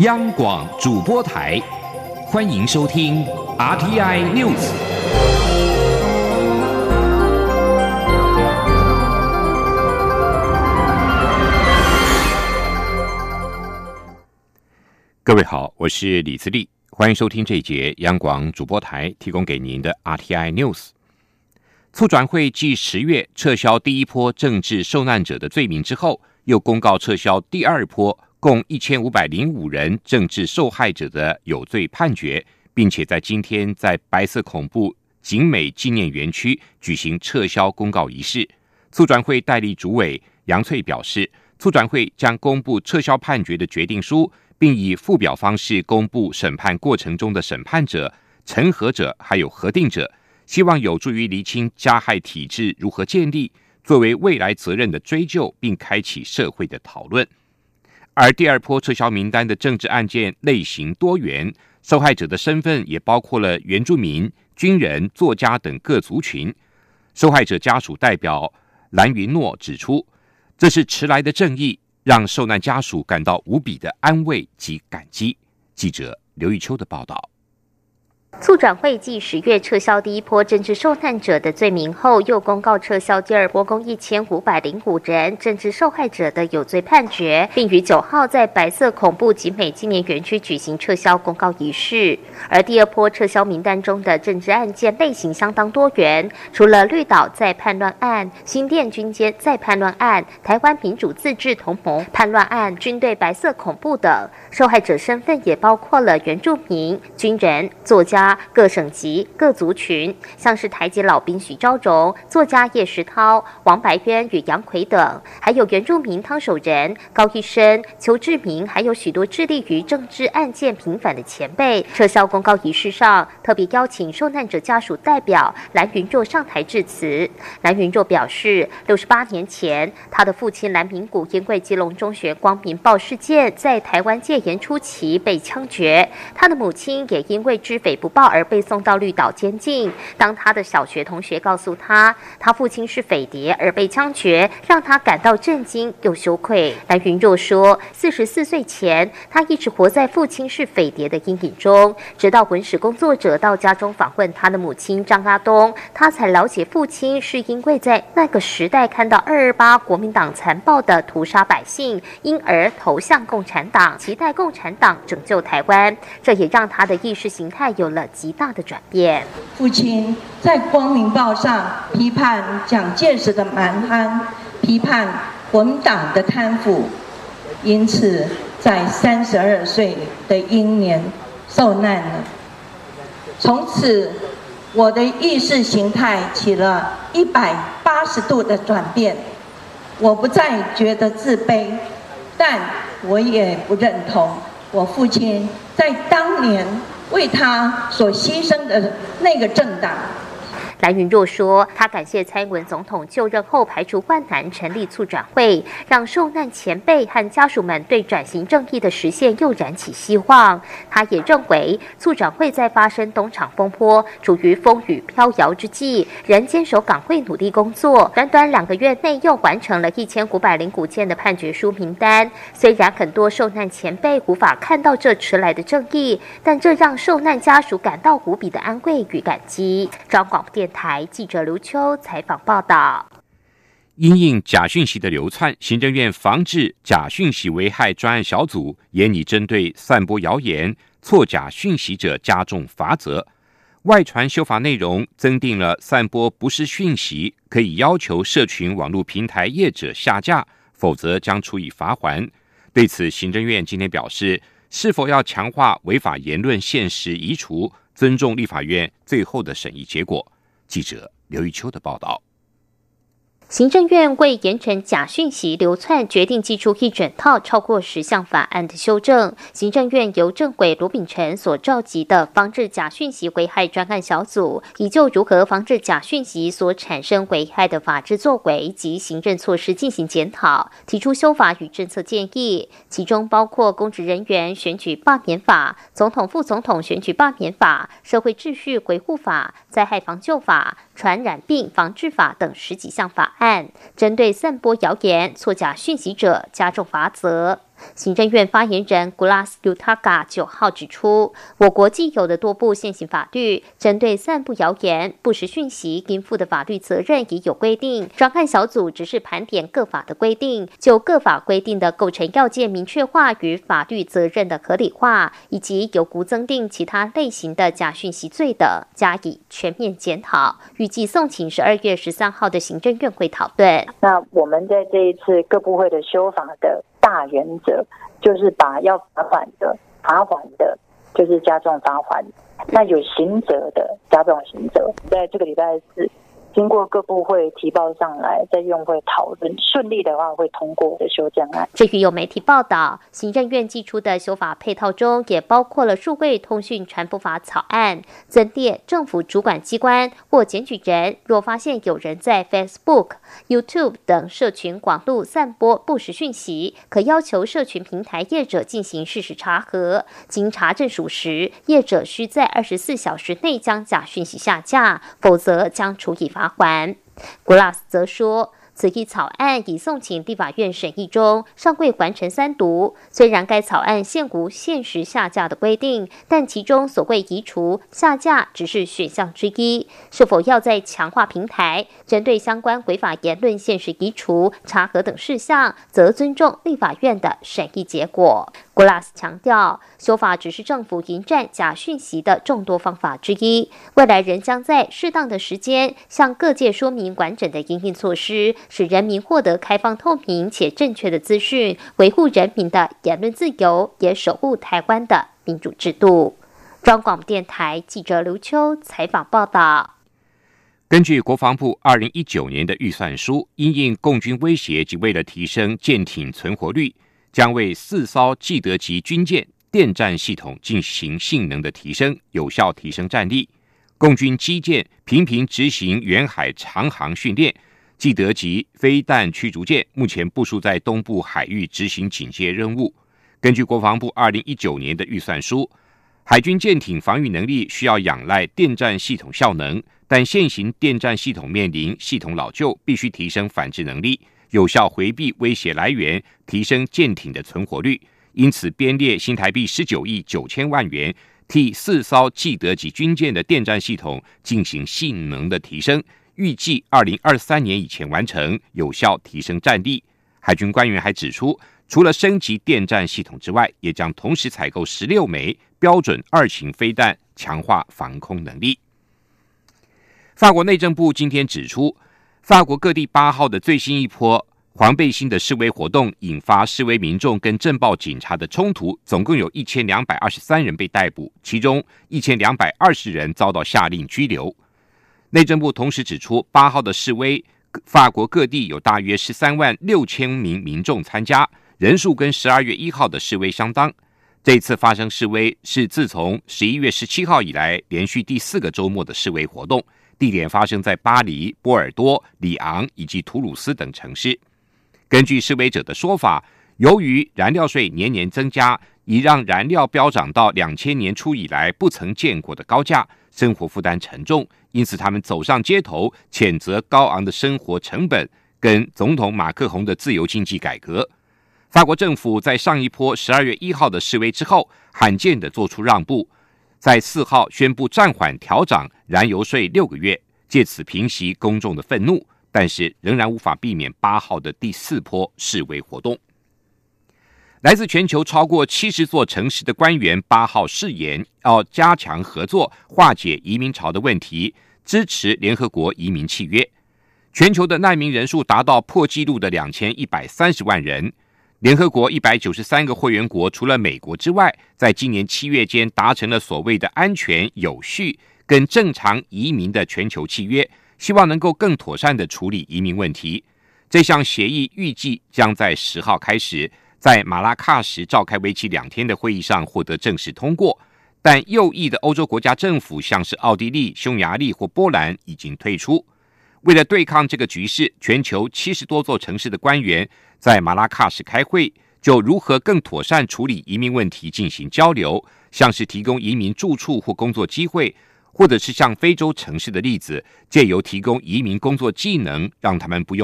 央广主播台，欢迎收听 RTI News。各位好，我是李自立，欢迎收听这一节央广主播台提供给您的 RTI News。促转会继十月撤销第一波政治受难者的罪名之后，又公告撤销第二波。共一千五百零五人政治受害者的有罪判决，并且在今天在白色恐怖景美纪念园区举行撤销公告仪式。促转会代理主委杨翠表示，促转会将公布撤销判决的决定书，并以附表方式公布审判过程中的审判者、陈核者还有核定者，希望有助于厘清加害体制如何建立，作为未来责任的追究，并开启社会的讨论。而第二波撤销名单的政治案件类型多元，受害者的身份也包括了原住民、军人、作家等各族群。受害者家属代表蓝云诺指出，这是迟来的正义，让受难家属感到无比的安慰及感激。记者刘玉秋的报道。促转会继十月撤销第一波政治受难者的罪名后，又公告撤销第二波共一千五百零五人政治受害者的有罪判决，并于九号在白色恐怖集美纪念园区举行撤销公告仪式。而第二波撤销名单中的政治案件类型相当多元，除了绿岛在叛乱案、新店军监在叛乱案、台湾民主自治同盟叛乱案、军队白色恐怖等，受害者身份也包括了原住民、军人、作家。各省级、各族群，像是台籍老兵许昭荣、作家叶石涛、王白渊与杨奎等，还有原住民汤守仁、高一生、邱志明，还有许多致力于政治案件平反的前辈。撤销公告仪式上，特别邀请受难者家属代表蓝云若上台致辞。蓝云若表示，六十八年前，他的父亲蓝明谷因为基隆中学光明报事件，在台湾戒严初期被枪决，他的母亲也因为知匪不。报而被送到绿岛监禁。当他的小学同学告诉他，他父亲是匪谍而被枪决，让他感到震惊又羞愧。蓝云若说，四十四岁前，他一直活在父亲是匪谍的阴影中，直到文史工作者到家中访问他的母亲张阿东，他才了解父亲是因为在那个时代看到二二八国民党残暴的屠杀百姓，因而投向共产党，期待共产党拯救台湾。这也让他的意识形态有了。极大的转变。父亲在《光明报》上批判蒋介石的蛮横，批判国党的贪腐，因此在三十二岁的英年受难了。从此，我的意识形态起了一百八十度的转变。我不再觉得自卑，但我也不认同我父亲在当年。为他所牺牲的那个政党。蓝云若说：“他感谢蔡英文总统就任后排除万难成立促转会，让受难前辈和家属们对转型正义的实现又燃起希望。他也认为促转会在发生东厂风波、处于风雨飘摇之际，仍坚守岗位努力工作。短短两个月内又完成了一千五百零五件的判决书名单。虽然很多受难前辈无法看到这迟来的正义，但这让受难家属感到无比的安慰与感激。”张广电。台记者刘秋采访报道：因应假讯息的流窜，行政院防治假讯息危害专案小组也拟针对散播谣言、错假讯息者加重罚则。外传修法内容增订了散播不实讯息可以要求社群网络平台业者下架，否则将处以罚款。对此，行政院今天表示，是否要强化违法言论限时移除，尊重立法院最后的审议结果。记者刘玉秋的报道。行政院为严惩假讯息流窜，决定寄出一整套超过十项法案的修正。行政院由政委罗秉成所召集的防治假讯息危害专案小组，已就如何防治假讯息所产生危害的法制作为及行政措施进行检讨，提出修法与政策建议，其中包括公职人员选举罢免法、总统、副总统选举罢免法、社会秩序维护法、灾害防救法、传染病防治法等十几项法案。针对散播谣言、错假讯息者加重罚则。行政院发言人 Glas Utaka 九号指出，我国既有的多部现行法律，针对散布谣言、不实讯息应负的法律责任已有规定。专案小组只是盘点各法的规定，就各法规定的构成要件明确化与法律责任的合理化，以及有无增订其他类型的假讯息罪的，加以全面检讨。预计送请十二月十三号的行政院会讨论。那我们在这一次各部会的修法的。大原则就是把要罚款的罚款的，就是加重罚款；那有刑责的加重刑责。在这个礼拜四。经过各部会提报上来，在院会讨论顺利的话，会通过的修正案。至于有媒体报道，行政院寄出的修法配套中，也包括了数位通讯传播法草案，增列政府主管机关或检举人，若发现有人在 Facebook、YouTube 等社群广度散播不实讯息，可要求社群平台业者进行事实查核，经查证属实，业者需在二十四小时内将假讯息下架，否则将处以罚。罚款。古拉斯则说。此一草案已送请立法院审议中，尚未完成三读。虽然该草案现无限时下架的规定，但其中所谓移除下架只是选项之一。是否要在强化平台，针对相关违法言论限时移除、查核等事项，则尊重立法院的审议结果。G l a s 强调，修法只是政府迎战假讯息的众多方法之一，未来仍将在适当的时间向各界说明完整的应应措施。使人民获得开放、透明且正确的资讯，维护人民的言论自由，也守护台湾的民主制度。中广电台记者刘秋采访报道。根据国防部二零一九年的预算书，因应共军威胁及为了提升舰艇存活率，将为四艘既得级军舰电战系统进行性能的提升，有效提升战力。共军基舰频频执行远海长航训练。既得级飞弹驱逐舰目前部署在东部海域执行警戒任务。根据国防部二零一九年的预算书，海军舰艇防御能力需要仰赖电站系统效能，但现行电站系统面临系统老旧，必须提升反制能力，有效回避威胁来源，提升舰艇的存活率。因此，编列新台币十九亿九千万元，替四艘既得级军舰的电站系统进行性能的提升。预计二零二三年以前完成，有效提升战力。海军官员还指出，除了升级电站系统之外，也将同时采购十六枚标准二型飞弹，强化防空能力。法国内政部今天指出，法国各地八号的最新一波黄背心的示威活动，引发示威民众跟镇暴警察的冲突，总共有一千两百二十三人被逮捕，其中一千两百二十人遭到下令拘留。内政部同时指出，八号的示威，法国各地有大约十三万六千名民众参加，人数跟十二月一号的示威相当。这次发生示威是自从十一月十七号以来连续第四个周末的示威活动，地点发生在巴黎、波尔多、里昂以及图鲁斯等城市。根据示威者的说法，由于燃料税年年增加，已让燃料飙涨到两千年初以来不曾见过的高价。生活负担沉重，因此他们走上街头，谴责高昂的生活成本跟总统马克宏的自由经济改革。法国政府在上一波十二月一号的示威之后，罕见的做出让步，在四号宣布暂缓调涨燃油税六个月，借此平息公众的愤怒，但是仍然无法避免八号的第四波示威活动。来自全球超过七十座城市的官员八号誓言，要加强合作，化解移民潮的问题，支持联合国移民契约。全球的难民人数达到破纪录的两千一百三十万人。联合国一百九十三个会员国，除了美国之外，在今年七月间达成了所谓的安全、有序跟正常移民的全球契约，希望能够更妥善的处理移民问题。这项协议预计将在十号开始。在马拉喀什召开为期两天的会议上获得正式通过，但右翼的欧洲国家政府，像是奥地利、匈牙利或波兰，已经退出。为了对抗这个局势，全球七十多座城市的官员在马拉喀什开会，就如何更妥善处理移民问题进行交流，像是提供移民住处或工作机会，或者是像非洲城市的例子，借由提供移民工作技能，让他们不用。